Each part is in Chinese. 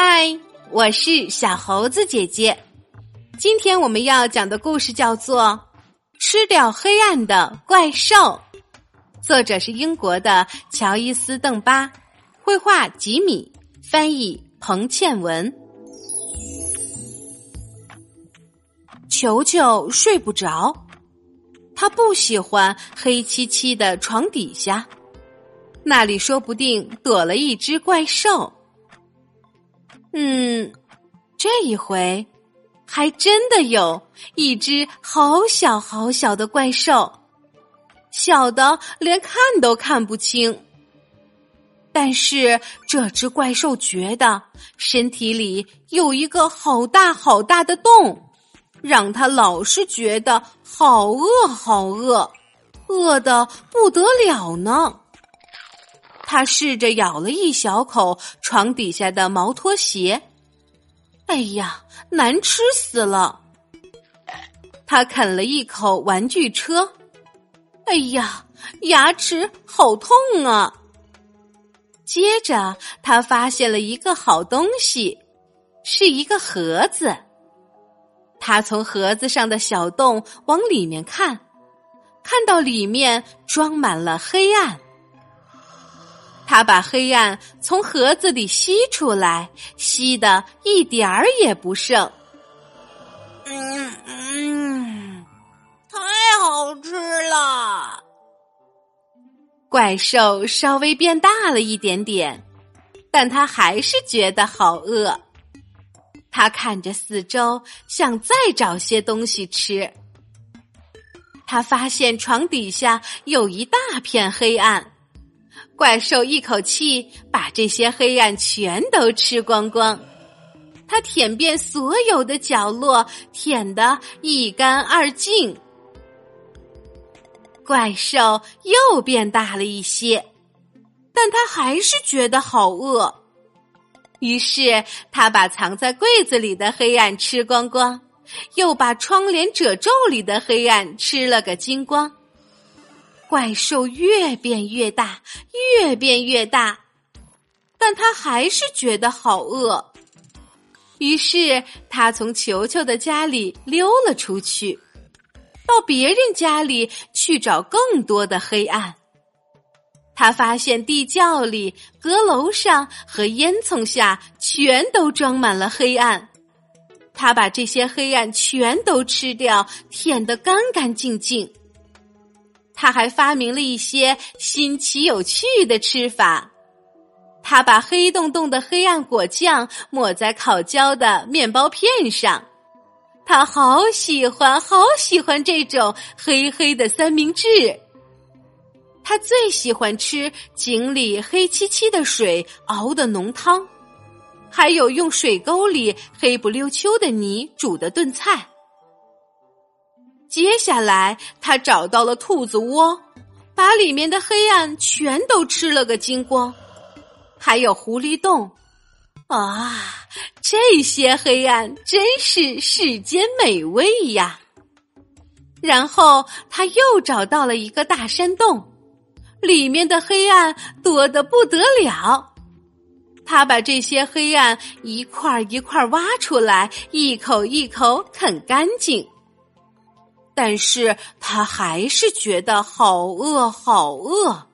嗨，我是小猴子姐姐。今天我们要讲的故事叫做《吃掉黑暗的怪兽》，作者是英国的乔伊斯·邓巴，绘画吉米，翻译彭倩文。球球睡不着，他不喜欢黑漆漆的床底下，那里说不定躲了一只怪兽。嗯，这一回还真的有一只好小好小的怪兽，小的连看都看不清。但是这只怪兽觉得身体里有一个好大好大的洞，让他老是觉得好饿好饿，饿的不得了呢。他试着咬了一小口床底下的毛拖鞋，哎呀，难吃死了！他啃了一口玩具车，哎呀，牙齿好痛啊！接着，他发现了一个好东西，是一个盒子。他从盒子上的小洞往里面看，看到里面装满了黑暗。他把黑暗从盒子里吸出来，吸的一点儿也不剩。嗯嗯，太好吃了！怪兽稍微变大了一点点，但他还是觉得好饿。他看着四周，想再找些东西吃。他发现床底下有一大片黑暗。怪兽一口气把这些黑暗全都吃光光，它舔遍所有的角落，舔得一干二净。怪兽又变大了一些，但它还是觉得好饿，于是它把藏在柜子里的黑暗吃光光，又把窗帘褶皱里的黑暗吃了个精光。怪兽越变越大，越变越大，但他还是觉得好饿。于是他从球球的家里溜了出去，到别人家里去找更多的黑暗。他发现地窖里、阁楼上和烟囱下全都装满了黑暗。他把这些黑暗全都吃掉，舔得干干净净。他还发明了一些新奇有趣的吃法。他把黑洞洞的黑暗果酱抹在烤焦的面包片上。他好喜欢，好喜欢这种黑黑的三明治。他最喜欢吃井里黑漆漆的水熬的浓汤，还有用水沟里黑不溜秋的泥煮的炖菜。接下来，他找到了兔子窝，把里面的黑暗全都吃了个精光。还有狐狸洞，啊，这些黑暗真是世间美味呀！然后他又找到了一个大山洞，里面的黑暗多得不得了。他把这些黑暗一块一块挖出来，一口一口啃干净。但是他还是觉得好饿，好饿。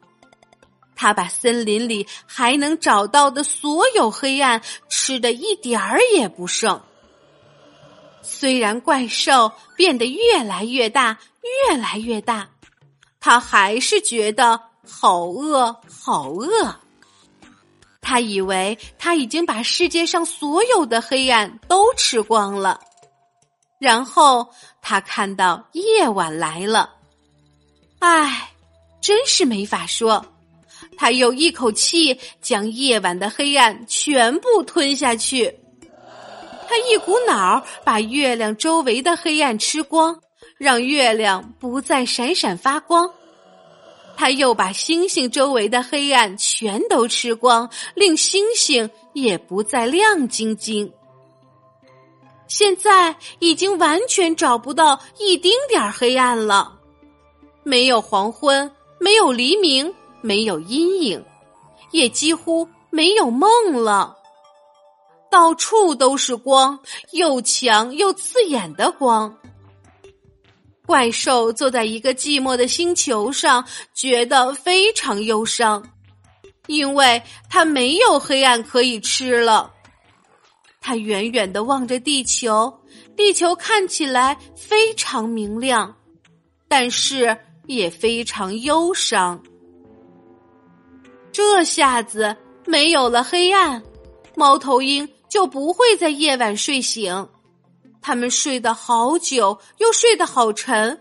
他把森林里还能找到的所有黑暗吃的一点儿也不剩。虽然怪兽变得越来越大，越来越大，他还是觉得好饿，好饿。他以为他已经把世界上所有的黑暗都吃光了。然后他看到夜晚来了，唉，真是没法说。他又一口气将夜晚的黑暗全部吞下去，他一股脑儿把月亮周围的黑暗吃光，让月亮不再闪闪发光。他又把星星周围的黑暗全都吃光，令星星也不再亮晶晶。现在已经完全找不到一丁点儿黑暗了，没有黄昏，没有黎明，没有阴影，也几乎没有梦了。到处都是光，又强又刺眼的光。怪兽坐在一个寂寞的星球上，觉得非常忧伤，因为它没有黑暗可以吃了。远远的望着地球，地球看起来非常明亮，但是也非常忧伤。这下子没有了黑暗，猫头鹰就不会在夜晚睡醒。他们睡得好久，又睡得好沉，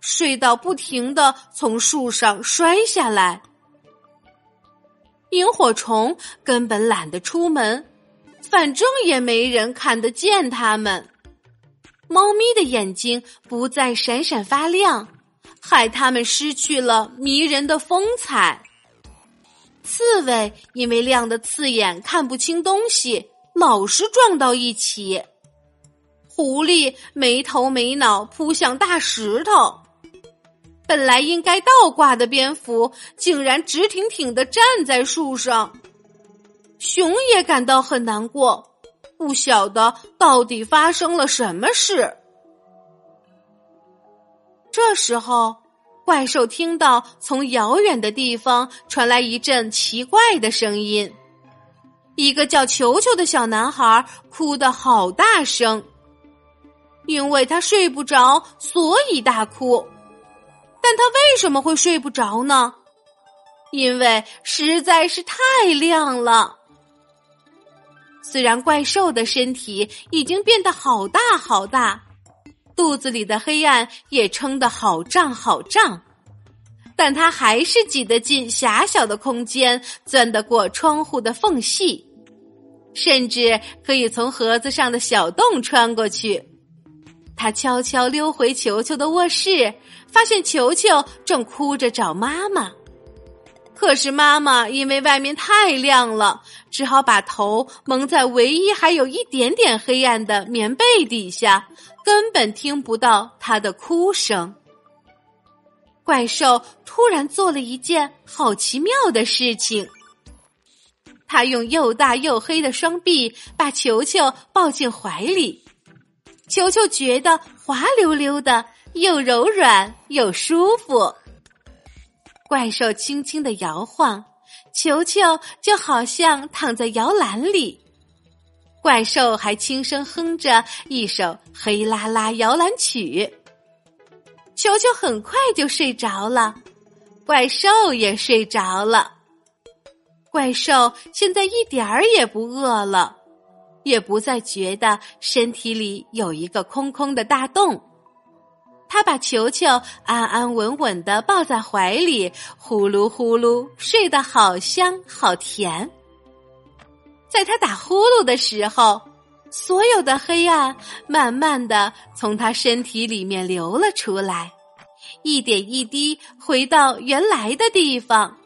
睡到不停的从树上摔下来。萤火虫根本懒得出门，反正也没人看得见它们。猫咪的眼睛不再闪闪发亮，害它们失去了迷人的风采。刺猬因为亮的刺眼，看不清东西，老是撞到一起。狐狸没头没脑扑向大石头，本来应该倒挂的蝙蝠竟然直挺挺的站在树上。熊也感到很难过，不晓得到底发生了什么事。这时候，怪兽听到从遥远的地方传来一阵奇怪的声音，一个叫球球的小男孩哭得好大声。因为他睡不着，所以大哭。但他为什么会睡不着呢？因为实在是太亮了。虽然怪兽的身体已经变得好大好大，肚子里的黑暗也撑得好胀好胀，但他还是挤得进狭小的空间，钻得过窗户的缝隙，甚至可以从盒子上的小洞穿过去。他悄悄溜回球球的卧室，发现球球正哭着找妈妈。可是妈妈因为外面太亮了，只好把头蒙在唯一还有一点点黑暗的棉被底下，根本听不到他的哭声。怪兽突然做了一件好奇妙的事情，他用又大又黑的双臂把球球抱进怀里。球球觉得滑溜溜的，又柔软又舒服。怪兽轻轻的摇晃，球球就好像躺在摇篮里。怪兽还轻声哼着一首《黑啦啦摇篮曲》，球球很快就睡着了，怪兽也睡着了。怪兽现在一点儿也不饿了。也不再觉得身体里有一个空空的大洞，他把球球安安稳稳的抱在怀里，呼噜呼噜睡得好香好甜。在他打呼噜的时候，所有的黑暗慢慢的从他身体里面流了出来，一点一滴回到原来的地方，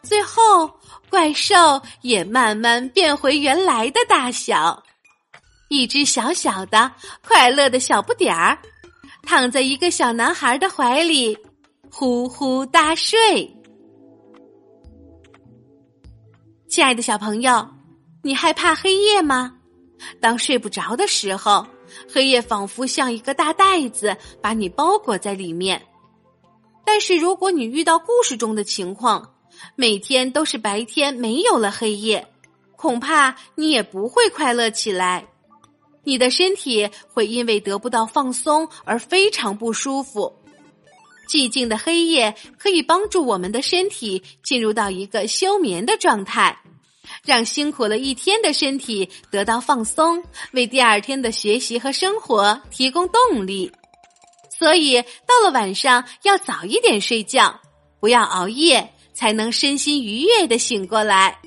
最后。怪兽也慢慢变回原来的大小，一只小小的、快乐的小不点儿，躺在一个小男孩的怀里，呼呼大睡。亲爱的小朋友，你害怕黑夜吗？当睡不着的时候，黑夜仿佛像一个大袋子，把你包裹在里面。但是如果你遇到故事中的情况，每天都是白天，没有了黑夜，恐怕你也不会快乐起来。你的身体会因为得不到放松而非常不舒服。寂静的黑夜可以帮助我们的身体进入到一个休眠的状态，让辛苦了一天的身体得到放松，为第二天的学习和生活提供动力。所以，到了晚上要早一点睡觉，不要熬夜。才能身心愉悦的醒过来。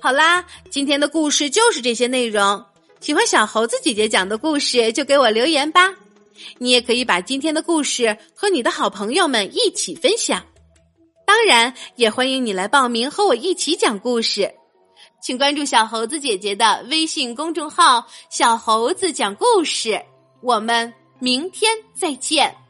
好啦，今天的故事就是这些内容。喜欢小猴子姐姐讲的故事，就给我留言吧。你也可以把今天的故事和你的好朋友们一起分享。当然，也欢迎你来报名和我一起讲故事。请关注小猴子姐姐的微信公众号“小猴子讲故事”。我们明天再见。